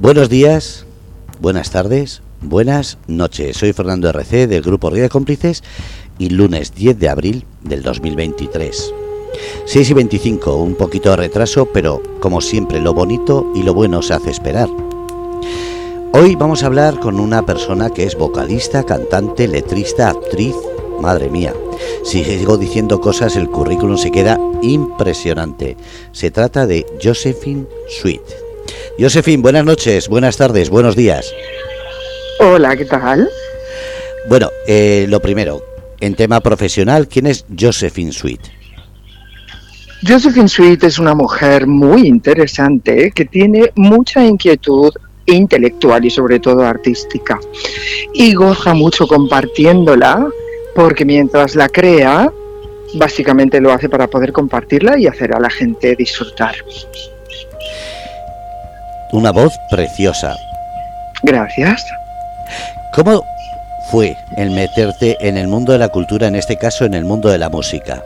Buenos días, buenas tardes, buenas noches. Soy Fernando RC del Grupo Ría de Cómplices y lunes 10 de abril del 2023. 6 y 25, un poquito de retraso, pero como siempre lo bonito y lo bueno se hace esperar. Hoy vamos a hablar con una persona que es vocalista, cantante, letrista, actriz. Madre mía, si sigo diciendo cosas el currículum se queda impresionante. Se trata de Josephine Sweet. Josephine, buenas noches, buenas tardes, buenos días. Hola, ¿qué tal? Bueno, eh, lo primero, en tema profesional, ¿quién es Josephine Sweet? Josephine Sweet es una mujer muy interesante que tiene mucha inquietud intelectual y sobre todo artística. Y goza mucho compartiéndola porque mientras la crea, básicamente lo hace para poder compartirla y hacer a la gente disfrutar. Una voz preciosa. Gracias. ¿Cómo fue el meterte en el mundo de la cultura, en este caso en el mundo de la música?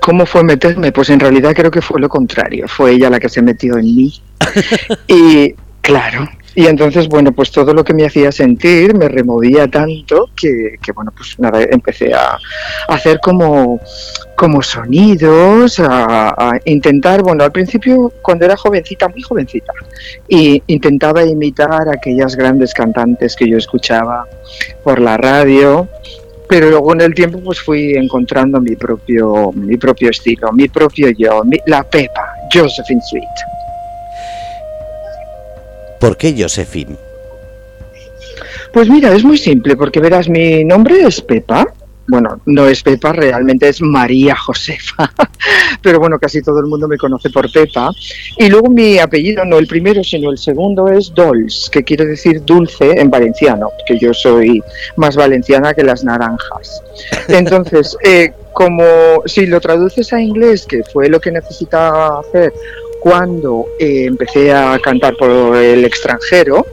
¿Cómo fue meterme? Pues en realidad creo que fue lo contrario. Fue ella la que se metió en mí. y claro, y entonces, bueno, pues todo lo que me hacía sentir me removía tanto que, bueno, pues nada, empecé a, hacer como, como sonidos, a, intentar, bueno, al principio cuando era jovencita, muy jovencita, y intentaba imitar a aquellas grandes cantantes que yo escuchaba por la radio, pero luego en el tiempo pues fui encontrando mi propio mi propio estilo, mi propio yo, la Pepa, Josephine Sweet. ¿Por qué Josephine? Pues mira, es muy simple, porque verás, mi nombre es Pepa, bueno, no es Pepa, realmente es María Josefa, pero bueno, casi todo el mundo me conoce por Pepa. Y luego mi apellido, no el primero, sino el segundo es Dols, que quiere decir dulce en valenciano, que yo soy más valenciana que las naranjas. Entonces, eh, como si lo traduces a inglés, que fue lo que necesitaba hacer cuando eh, empecé a cantar por el extranjero,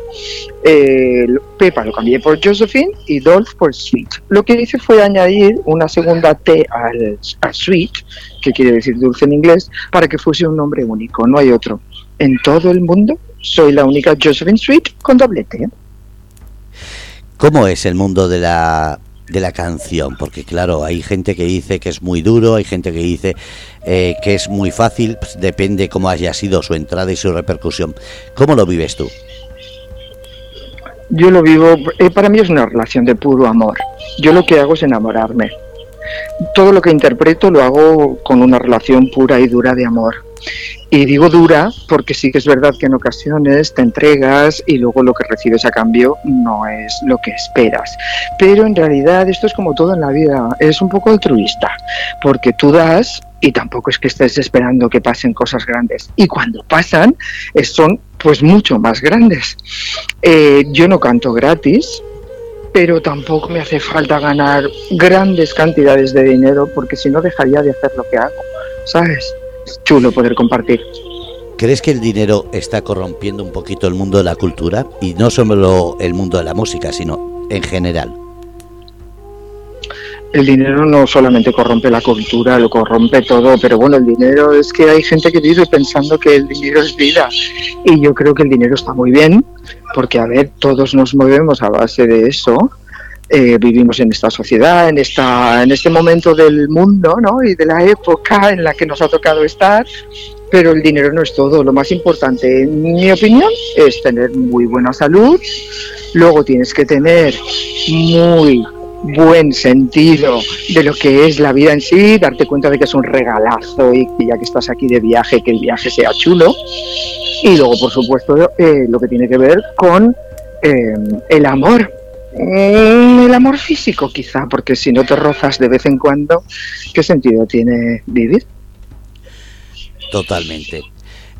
Pepa lo cambié por Josephine y Dolph por Sweet. Lo que hice fue añadir una segunda T al, Sweet, que quiere decir dulce en inglés, para que fuese un nombre único, no hay otro. En todo el mundo soy la única Josephine Sweet con doble T. ¿Cómo es el mundo de la de la canción, porque claro, hay gente que dice que es muy duro, hay gente que dice eh, que es muy fácil, pues depende cómo haya sido su entrada y su repercusión. ¿Cómo lo vives tú? Yo lo vivo, eh, para mí es una relación de puro amor. Yo lo que hago es enamorarme. Todo lo que interpreto lo hago con una relación pura y dura de amor. Y digo dura porque sí que es verdad que en ocasiones te entregas y luego lo que recibes a cambio no es lo que esperas. Pero en realidad esto es como todo en la vida, es un poco altruista, porque tú das y tampoco es que estés esperando que pasen cosas grandes. Y cuando pasan, son pues mucho más grandes. Eh, yo no canto gratis, pero tampoco me hace falta ganar grandes cantidades de dinero porque si no dejaría de hacer lo que hago, ¿sabes? Es chulo poder compartir. ¿Crees que el dinero está corrompiendo un poquito el mundo de la cultura? Y no solo el mundo de la música, sino en general. El dinero no solamente corrompe la cultura, lo corrompe todo, pero bueno, el dinero es que hay gente que vive pensando que el dinero es vida. Y yo creo que el dinero está muy bien, porque a ver, todos nos movemos a base de eso, eh, vivimos en esta sociedad, en, esta, en este momento del mundo ¿no? y de la época en la que nos ha tocado estar, pero el dinero no es todo. Lo más importante, en mi opinión, es tener muy buena salud, luego tienes que tener muy buen sentido de lo que es la vida en sí, darte cuenta de que es un regalazo y que ya que estás aquí de viaje, que el viaje sea chulo. Y luego, por supuesto, eh, lo que tiene que ver con eh, el amor, Mm, el amor físico quizá, porque si no te rozas de vez en cuando, ¿qué sentido tiene vivir? Totalmente.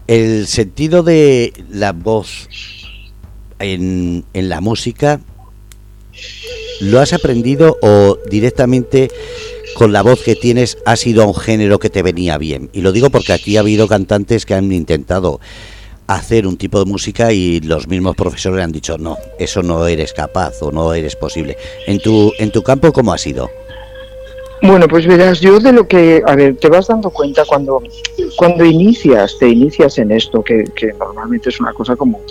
El sentido de la voz en, en la música, ¿lo has aprendido o directamente con la voz que tienes ha sido un género que te venía bien? Y lo digo porque aquí ha habido cantantes que han intentado hacer un tipo de música y los mismos profesores han dicho no, eso no eres capaz o no eres posible. En tu, en tu campo, ¿cómo ha sido? Bueno, pues verás, yo de lo que, a ver, te vas dando cuenta cuando, cuando inicias, te inicias en esto, que, normalmente es una cosa como,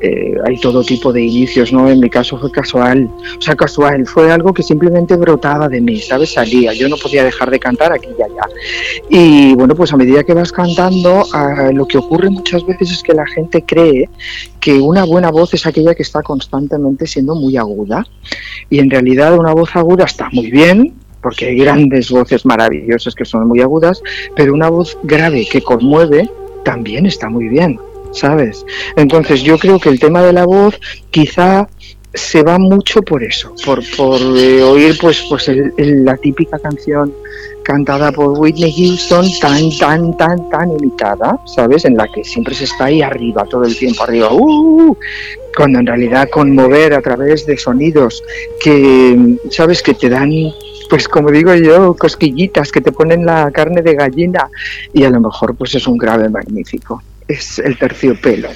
eh, hay todo tipo de inicios, ¿no? En mi caso fue casual, o sea, casual, fue algo que simplemente brotaba de mí, ¿sabes? Salía, yo no podía dejar de cantar aquí y allá. Y bueno, pues a medida que vas cantando, lo que ocurre muchas veces es que la gente cree que una buena voz es aquella que está constantemente siendo muy aguda. Y en realidad una voz aguda está muy bien, porque hay grandes voces maravillosas que son muy agudas, pero una voz grave que conmueve también está muy bien, ¿sabes? Entonces yo creo que el tema de la voz quizá se va mucho por eso, por, por eh, oír pues, pues la típica canción cantada por Whitney Houston tan, tan, tan, tan imitada, ¿sabes? En la que siempre se está ahí arriba, todo el tiempo arriba, ¡uh! cuando en realidad conmover a través de sonidos que, ¿sabes? Que te dan pues como digo yo, cosquillitas que te ponen la carne de gallina y a lo mejor pues es un grave magnífico. Es el terciopelo.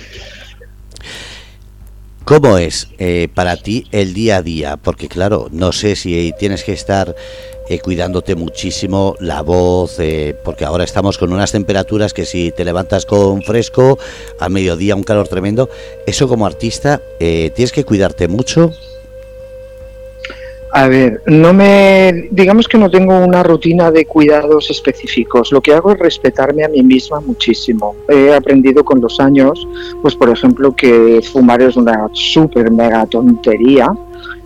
¿Cómo es eh, para ti el día a día? Porque claro, no sé si tienes que estar eh, cuidándote muchísimo la voz, eh, porque ahora estamos con unas temperaturas que si te levantas con fresco, a mediodía un calor tremendo, eso como artista, ¿tienes que cuidarte mucho? A ver, no me, digamos que no tengo una rutina de cuidados específicos. Lo que hago es respetarme a mí misma muchísimo. He aprendido con los años, pues por ejemplo, que fumar es una súper mega tontería.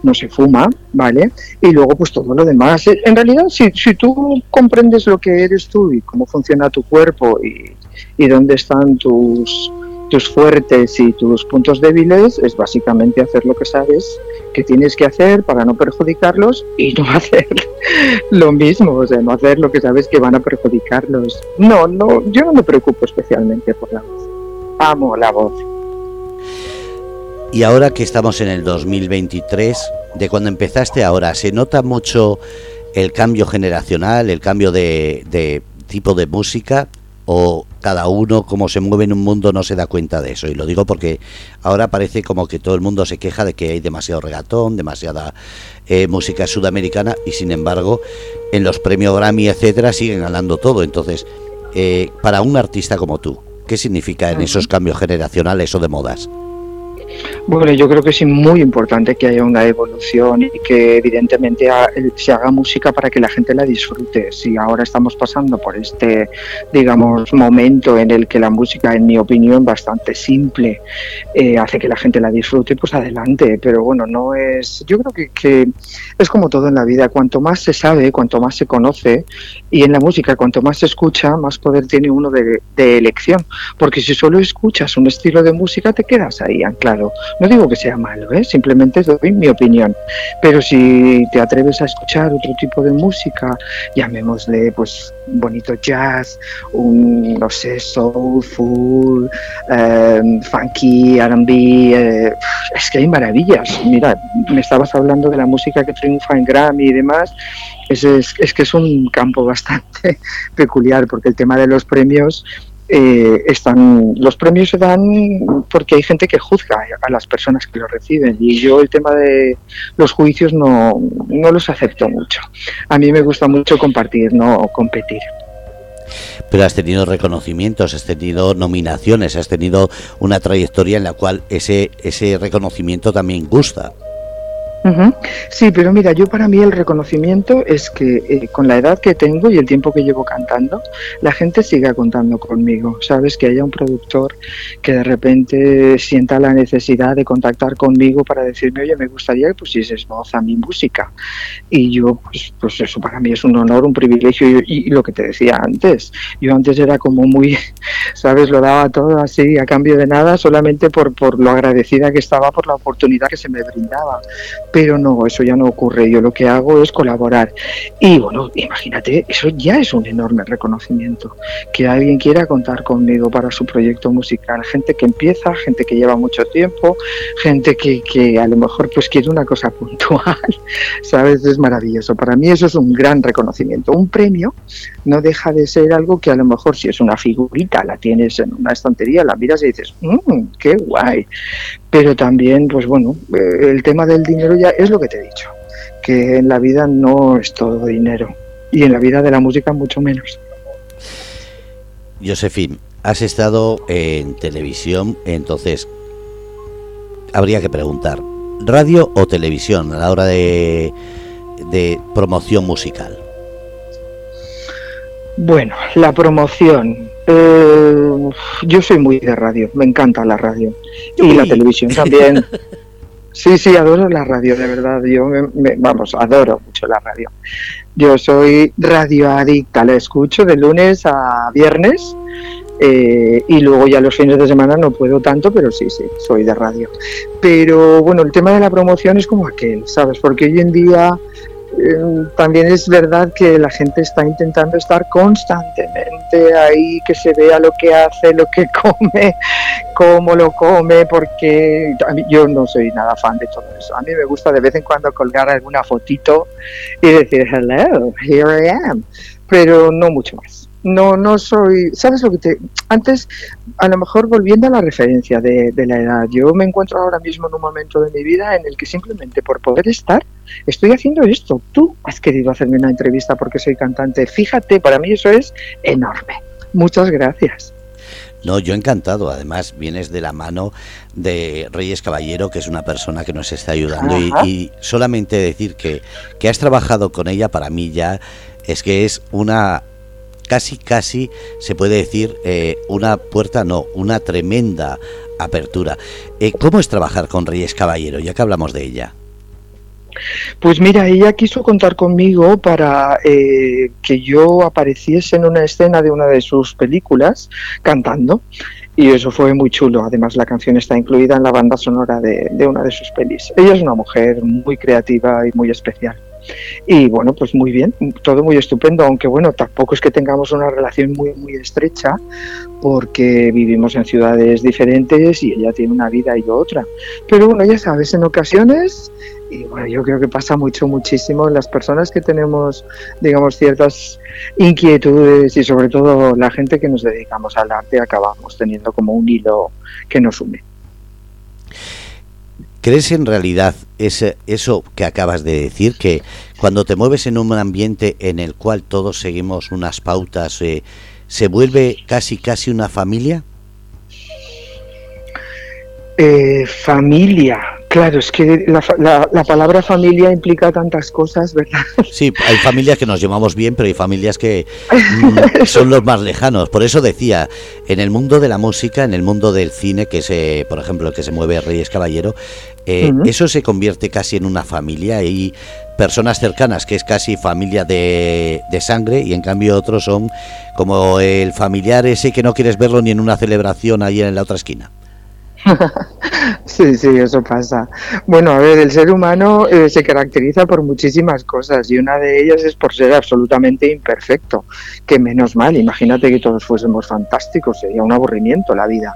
No se fuma, ¿vale? Y luego, pues todo lo demás. En realidad, si, si tú comprendes lo que eres tú y cómo funciona tu cuerpo y, y dónde están tus, tus fuertes y tus puntos débiles es básicamente hacer lo que sabes que tienes que hacer para no perjudicarlos y no hacer lo mismo, o sea, no hacer lo que sabes que van a perjudicarlos. No, no, yo no me preocupo especialmente por la voz. Amo la voz. Y ahora que estamos en el 2023, de cuando empezaste ahora, ¿se nota mucho el cambio generacional, el cambio de, de tipo de música? O cada uno como se mueve en un mundo no se da cuenta de eso. Y lo digo porque ahora parece como que todo el mundo se queja de que hay demasiado regatón demasiada eh, música sudamericana y sin embargo en los premios Grammy etcétera siguen ganando todo. Entonces eh, para un artista como tú qué significa en esos cambios generacionales o de modas bueno, yo creo que es muy importante que haya una evolución y que evidentemente se haga música para que la gente la disfrute. Si ahora estamos pasando por este, digamos, momento en el que la música, en mi opinión, bastante simple, eh, hace que la gente la disfrute, pues adelante. Pero bueno, no es. Yo creo que, es como todo en la vida. Cuanto más se sabe, cuanto más se conoce, y en la música, cuanto más se escucha, más poder tiene uno de, de elección. Porque si solo escuchas un estilo de música, te quedas ahí anclado no digo que sea malo, ¿eh? simplemente doy mi opinión. Pero si te atreves a escuchar otro tipo de música, llamémosle pues bonito jazz, un, no sé, soulful, em, funky, RB, eh, es que hay maravillas. Mira, me estabas hablando de la música que triunfa en Grammy y demás. Es que es un campo bastante peculiar porque el tema de los premios eh, están los premios se dan porque hay gente que juzga a las personas que los reciben y yo el tema de los juicios no, no los acepto mucho. A mí me gusta mucho compartir, no competir. Pero has tenido reconocimientos, has tenido nominaciones, has tenido una trayectoria en la cual ese, ese reconocimiento también gusta. Sí, pero mira, yo para mí el reconocimiento es que eh, con la edad que tengo y el tiempo que llevo cantando, la gente siga contando conmigo. Sabes que haya un productor que de repente sienta la necesidad de contactar conmigo para decirme, oye, me gustaría que pusieses voz a mi música. Y yo, pues, pues eso para mí es un honor, un privilegio y, lo que te decía antes. Yo antes era como muy, sabes, lo daba todo así a cambio de nada, solamente por, por lo agradecida que estaba por la oportunidad que se me brindaba pero no, eso ya no ocurre. Yo lo que hago es colaborar. Y bueno, imagínate, eso ya es un enorme reconocimiento. Que alguien quiera contar conmigo para su proyecto musical. Gente que empieza, gente que lleva mucho tiempo, gente que, que a lo mejor pues quiere una cosa puntual. ¿Sabes? Es maravilloso. Para mí eso es un gran reconocimiento. Un premio no deja de ser algo que a lo mejor si es una figurita, la tienes en una estantería, la miras y dices, mmm, qué guay pero también, pues bueno, eh, el tema del dinero ya es lo que te he dicho, que en la vida no es todo dinero y en la vida de la música mucho menos. Josefín, has estado en televisión, entonces habría que preguntar, ¿radio o televisión a la hora de, de promoción musical? Bueno, la promoción. Eh, yo soy muy de radio, me encanta la radio. Y la televisión también. Sí, sí, adoro la radio, de verdad. Yo, me, vamos, adoro mucho la radio. Yo soy radioadicta, la escucho de lunes a viernes eh, y luego ya los fines de semana no puedo tanto, pero sí, sí, soy de radio. Pero bueno, el tema de la promoción es como aquel, ¿sabes? Porque hoy en día también es verdad que la gente está intentando estar constantemente ahí, que se vea lo que hace, lo que come, cómo lo come, porque yo no soy nada fan de todo eso. A mí me gusta de vez en cuando colgar alguna fotito y decir, hello, here I am, pero no mucho más no, no soy, ¿sabes lo que te... Antes, a lo mejor volviendo a la referencia de, la edad, yo me encuentro ahora mismo en un momento de mi vida en el que simplemente por poder estar, estoy haciendo esto. Tú has querido hacerme una entrevista porque soy cantante. Fíjate, para mí eso es enorme. Muchas gracias. No, yo encantado. Además, vienes de la mano de Reyes Caballero, que es una persona que nos está ayudando. Y, solamente decir que, que has trabajado con ella, para mí ya es que es una casi, casi se puede decir eh, una puerta, no, una tremenda apertura. Eh, ¿Cómo es trabajar con Reyes Caballero, ya que hablamos de ella? Pues mira, ella quiso contar conmigo para eh, que yo apareciese en una escena de una de sus películas cantando. Y eso fue muy chulo. Además, la canción está incluida en la banda sonora de, de una de sus pelis. Ella es una mujer muy creativa y muy especial. Y bueno, pues muy bien, todo muy estupendo, aunque bueno, tampoco es que tengamos una relación muy, muy estrecha, porque vivimos en ciudades diferentes y ella tiene una vida y yo otra. Pero bueno, ya sabes, en ocasiones, y bueno, yo creo que pasa mucho, muchísimo, las personas que tenemos, digamos, ciertas inquietudes y sobre todo la gente que nos dedicamos al arte, acabamos teniendo como un hilo que nos une. ¿Crees en realidad ese, eso que acabas de decir, que cuando te mueves en un ambiente en el cual todos seguimos unas pautas, eh, se vuelve casi casi una familia? Eh, familia, Claro, es que la, palabra familia implica tantas cosas, ¿verdad? Sí, hay familias que nos llevamos bien, pero hay familias que mm, son los más lejanos. Por eso decía, en el mundo de la música, en el mundo del cine, que es, por ejemplo, el que se mueve Reyes Caballero, eh, eso se convierte casi en una familia. Hay personas cercanas que es casi familia de, de sangre y en cambio otros son como el familiar ese que no quieres verlo ni en una celebración ahí en la otra esquina. sí, sí, eso pasa. Bueno, a ver, el ser humano eh, se caracteriza por muchísimas cosas y una de ellas es por ser absolutamente imperfecto, que menos mal, imagínate que todos fuésemos fantásticos, sería un aburrimiento la vida.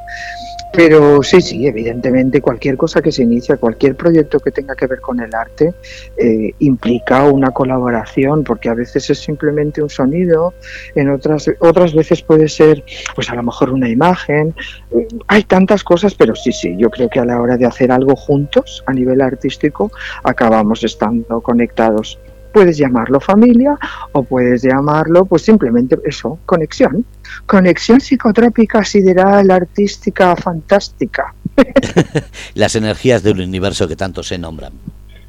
Pero sí, sí, evidentemente cualquier cosa que se inicia, cualquier proyecto que tenga que ver con el arte, eh, implica una colaboración, porque a veces es simplemente un sonido, en otras, otras veces puede ser, pues a lo mejor una imagen. Eh, hay tantas cosas, pero sí, sí, yo creo que a la hora de hacer algo juntos a nivel artístico, acabamos estando conectados puedes llamarlo familia o puedes llamarlo pues simplemente eso, conexión. Conexión psicotrópica, sideral, artística, fantástica. Las energías del universo que tanto se nombran.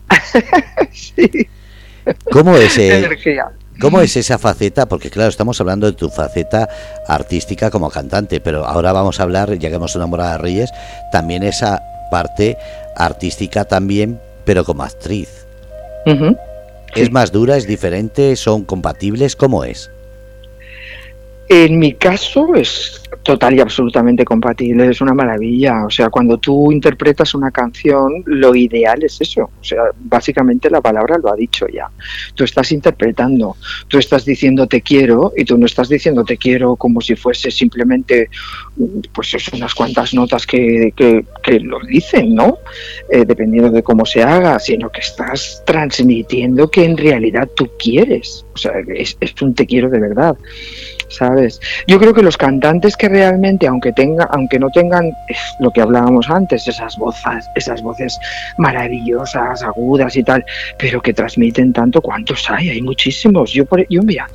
sí. ¿Cómo es, ¿Cómo es esa faceta? Porque claro, estamos hablando de tu faceta artística como cantante, pero ahora vamos a hablar, ya que hemos enamorado a Reyes, también esa parte artística también, pero como actriz. ¿Es más dura? ¿Es diferente? ¿Son compatibles? ¿Cómo es? En mi caso es total y absolutamente compatible, es una maravilla. O sea, cuando tú interpretas una canción, lo ideal es eso. O sea, básicamente la palabra lo ha dicho ya. Tú estás interpretando, tú estás diciendo te quiero y tú no estás diciendo te quiero como si fuese simplemente, pues es unas cuantas notas que, que, lo dicen, ¿no? Eh, dependiendo de cómo se haga, sino que estás transmitiendo que en realidad tú quieres. O sea, es un te quiero de verdad. ¿Sabes? Yo creo que los cantantes que realmente, aunque tenga, aunque no tengan lo que hablábamos antes, esas voces, esas voces maravillosas, agudas y tal, pero que transmiten tanto, ¿cuántos hay? Hay muchísimos. Yo, por, yo mira,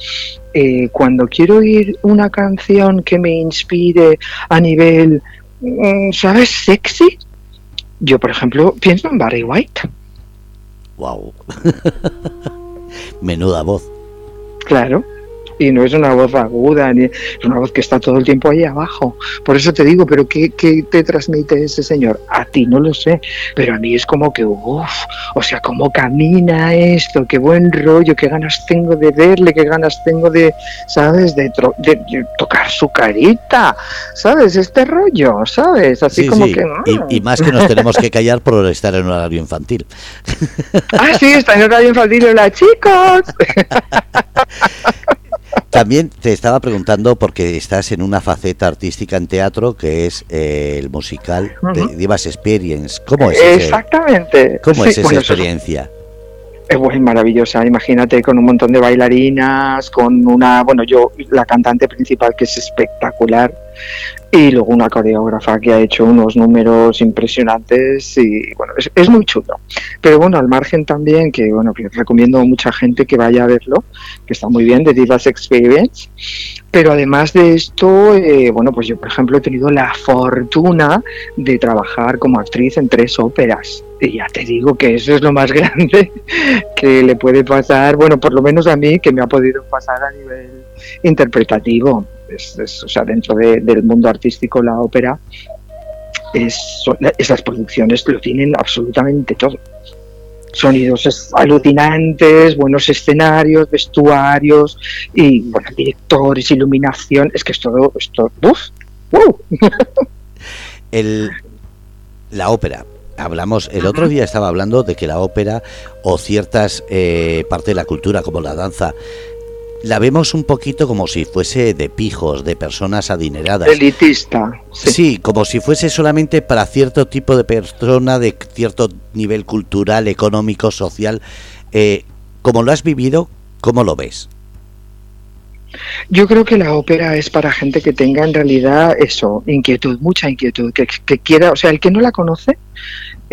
eh, cuando quiero oír una canción que me inspire a nivel, mm, ¿sabes? Sexy, yo, por ejemplo, pienso en Barry White. Wow. Menuda voz. Claro y no es una voz aguda, ni es una voz que está todo el tiempo ahí abajo. Por eso te digo, pero ¿qué, te transmite ese señor? A ti no lo sé, pero a mí es como que, uff, o sea, cómo camina esto, qué buen rollo, qué ganas tengo de verle, qué ganas tengo de, ¿sabes?, de, tocar su carita, ¿sabes? Este rollo, ¿sabes? Así como que... Y, y, más que nos tenemos que callar por estar en un horario infantil. ah, sí, está en horario infantil, hola chicos. También te estaba preguntando porque estás en una faceta artística en teatro que es eh, el musical de Divas Experience. ¿Cómo es? Exactamente. ¿Cómo es esa experiencia? Es muy maravillosa, imagínate con un montón de bailarinas, con una, bueno, yo, la cantante principal que es espectacular, y luego una coreógrafa que ha hecho unos números impresionantes y bueno, es, muy chulo. Pero bueno, al margen también, que bueno, recomiendo a mucha gente que vaya a verlo, que está muy bien, de Divas Experience. Pero además de esto, eh, bueno, pues yo por ejemplo he tenido la fortuna de trabajar como actriz en tres óperas. Y ya te digo que eso es lo más grande que le puede pasar, bueno, por lo menos a mí, que me ha podido pasar a nivel interpretativo o sea, dentro del mundo artístico la ópera, es, esas producciones lo tienen absolutamente todo. Sonidos alucinantes, buenos escenarios, vestuarios y bueno, directores, iluminación, es que es todo, esto, El, la ópera, hablamos el otro día estaba hablando de que la ópera o ciertas eh, partes de la cultura como la danza la vemos un poquito como si fuese de pijos, de personas adineradas. Elitista. Sí. como si fuese solamente para cierto tipo de persona, de cierto nivel cultural, económico, social. Eh, como lo has vivido, ¿cómo lo ves? Yo creo que la ópera es para gente que tenga en realidad eso, inquietud, mucha inquietud, que, que quiera, o sea, el que no la conoce,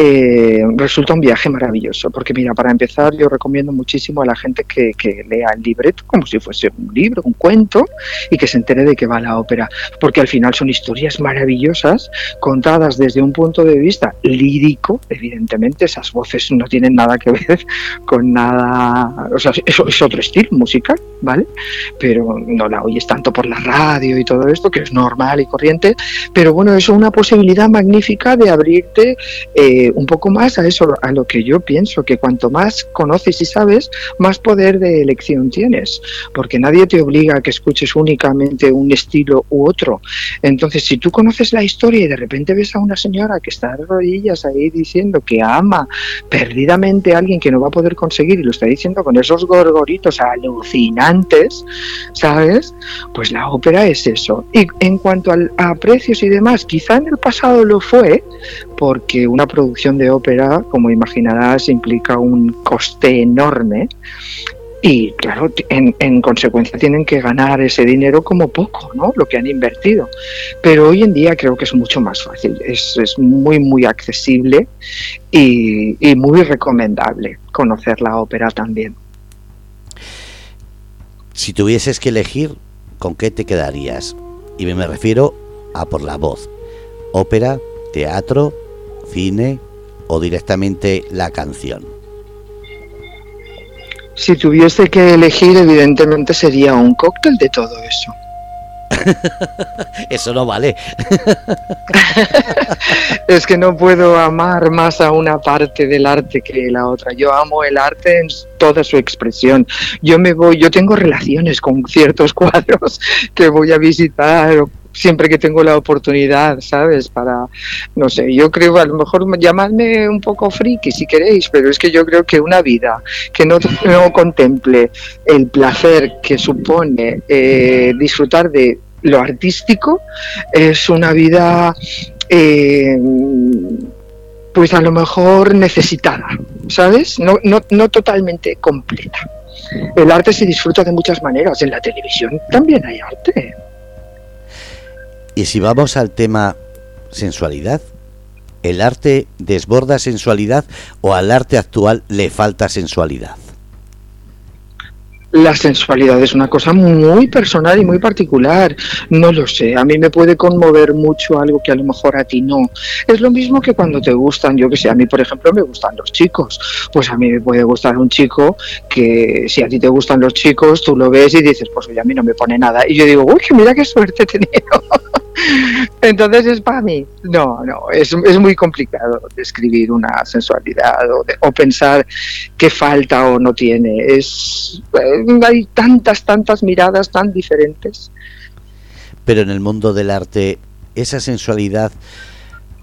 eh, resulta un viaje maravilloso, porque mira, para empezar yo recomiendo muchísimo a la gente que, lea el libreto como si fuese un libro, un cuento, y que se entere de qué va la ópera, porque al final son historias maravillosas contadas desde un punto de vista lírico, evidentemente esas voces no tienen nada que ver con nada, o sea, eso es otro estilo musical, ¿vale? Pero no la oyes tanto por la radio y todo esto, que es normal y corriente, pero bueno, es una posibilidad magnífica de abrirte eh, un poco más a eso, a lo que yo pienso, que cuanto más conoces y sabes, más poder de elección tienes, porque nadie te obliga a que escuches únicamente un estilo u otro. Entonces, si tú conoces la historia y de repente ves a una señora que está de rodillas ahí diciendo que ama perdidamente a alguien que no va a poder conseguir y lo está diciendo con esos gorgoritos alucinantes, ¿sabes? Pues la ópera es eso. Y en cuanto a precios y demás, quizá en el pasado lo fue, porque una producción de ópera, como imaginarás, implica un coste enorme y claro, en, consecuencia tienen que ganar ese dinero como poco, ¿no? Lo que han invertido. Pero hoy en día creo que es mucho más fácil, es, muy, muy accesible y, y, muy recomendable conocer la ópera también. Si tuvieses que elegir, ¿con qué te quedarías? Y me refiero a por la voz. Ópera, teatro, cine o directamente la canción? Si tuviese que elegir, evidentemente sería un cóctel de todo eso. Eso no vale. es que no puedo amar más a una parte del arte que la otra. Yo amo el arte en toda su expresión. Yo me voy, yo tengo relaciones con ciertos cuadros que voy a visitar siempre que tengo la oportunidad, ¿sabes? Para, no sé, yo creo, a lo mejor llamadme un poco friki si queréis, pero es que yo creo que una vida que no, contemple el placer que supone eh, disfrutar de lo artístico es una vida... Eh, pues a lo mejor necesitada, ¿sabes? No, no, no totalmente completa. El arte se disfruta de muchas maneras. En la televisión también hay arte. Y si vamos al tema sensualidad, ¿el arte desborda sensualidad o al arte actual le falta sensualidad? La sensualidad es una cosa muy personal y muy particular. No lo sé, a mí me puede conmover mucho algo que a lo mejor a ti no. Es lo mismo que cuando te gustan, yo que sé, a mí por ejemplo me gustan los chicos. Pues a mí me puede gustar un chico que si a ti te gustan los chicos, tú lo ves y dices, pues oye, a mí no me pone nada. Y yo digo, uy, mira qué suerte he tenido. Entonces es para mí. No, no, es, es muy complicado describir una sensualidad o, pensar qué falta o no tiene. Es, eh, hay tantas, tantas miradas tan diferentes. Pero en el mundo del arte, esa sensualidad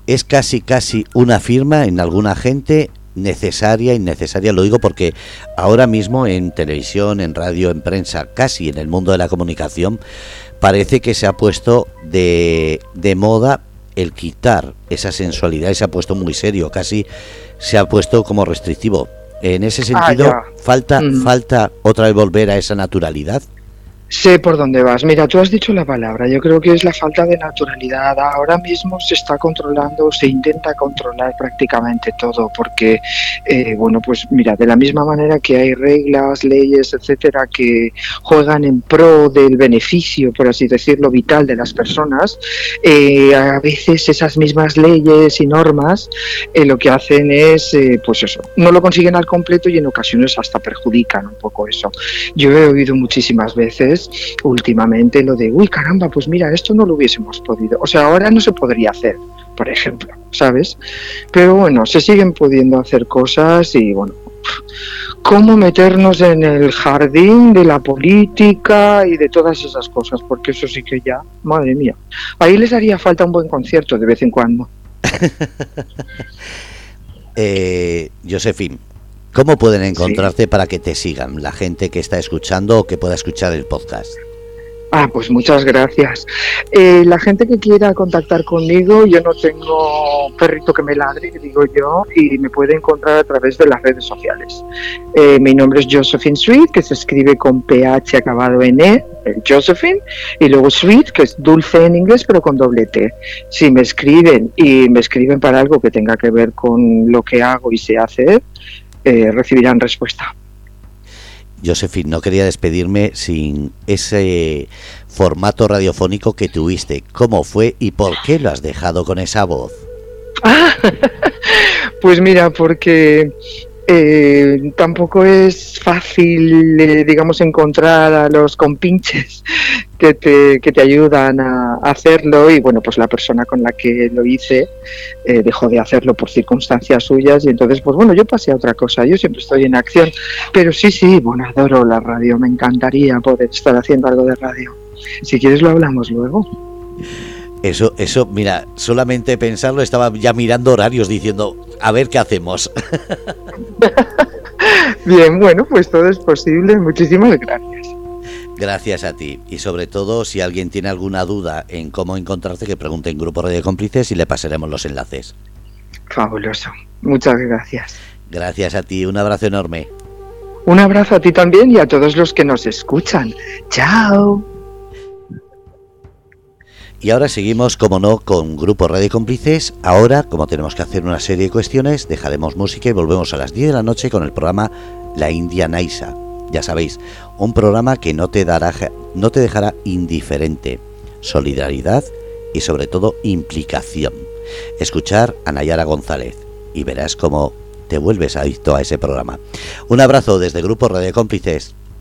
es casi, casi una firma en alguna gente necesaria, innecesaria, lo digo porque ahora mismo en televisión, en radio, en prensa, casi en el mundo de la comunicación, parece que se ha puesto de, de moda el quitar esa sensualidad y se ha puesto muy serio, casi se ha puesto como restrictivo. En ese ah, sentido, falta, mm. falta otra vez volver a esa naturalidad. Sé por dónde vas. Mira, tú has dicho la palabra. Yo creo que es la falta de naturalidad. Ahora mismo se está controlando, se intenta controlar prácticamente todo, porque, eh, bueno, pues mira, de la misma manera que hay reglas, leyes, etcétera, que juegan en pro del beneficio, por así decirlo, vital de las personas, eh, a veces esas mismas leyes y normas eh, lo que hacen es, pues eso, no lo consiguen al completo y en ocasiones hasta perjudican un poco eso. Yo he oído muchísimas veces últimamente lo de, uy, caramba, pues mira, esto no lo hubiésemos podido. O sea, ahora no se podría hacer, por ejemplo, ¿sabes? Pero bueno, se siguen pudiendo hacer cosas y bueno, cómo meternos en el jardín de la política y de todas esas cosas, porque eso sí que ya, madre mía, ahí les haría falta un buen concierto de vez en cuando. eh, ¿Cómo pueden encontrarte para que te sigan la gente que está escuchando o que pueda escuchar el podcast? Ah, pues muchas gracias. Eh, la gente que quiera contactar conmigo, yo no tengo perrito que me ladre, digo yo, y me puede encontrar a través de las redes sociales. Eh, mi nombre es Josephine Sweet, que se escribe con PH acabado en E, Josephine, y luego Sweet, que es dulce en inglés, pero con doble T. Si me escriben y me escriben para algo que tenga que ver con lo que hago y sé hacer, eh, recibirán respuesta. Josephine, no quería despedirme sin ese formato radiofónico que tuviste. ¿Cómo fue y por qué lo has dejado con esa voz? pues mira, porque eh, tampoco es fácil, eh, digamos, encontrar a los compinches que te, que te ayudan a, hacerlo. Y bueno, pues la persona con la que lo hice eh, dejó de hacerlo por circunstancias suyas. Y entonces pues bueno, yo pasé a otra cosa, yo siempre estoy en acción, pero sí, sí, bueno, adoro la radio, me encantaría poder estar haciendo algo de radio. Si quieres lo hablamos luego. Eso, eso, mira, solamente pensarlo estaba ya mirando horarios diciendo, a ver qué hacemos. Bien, bueno, pues todo es posible. Muchísimas gracias. Gracias a ti. Y sobre todo, si alguien tiene alguna duda en cómo encontrarte, que pregunte en Grupo Radio Cómplices y le pasaremos los enlaces. Fabuloso. Muchas gracias. Gracias a ti. Un abrazo enorme. Un abrazo a ti también y a todos los que nos escuchan. Chao. Y ahora seguimos, como no, con Grupo Radio Cómplices. Ahora, como tenemos que hacer una serie de cuestiones, dejaremos música y volvemos a las 10 de la noche con el programa La India Naisa. Ya sabéis, un programa que no te, dará, no te dejará indiferente. Solidaridad y sobre todo implicación. Escuchar a Nayara González y verás cómo te vuelves adicto a ese programa. Un abrazo desde Grupo Radio Cómplices.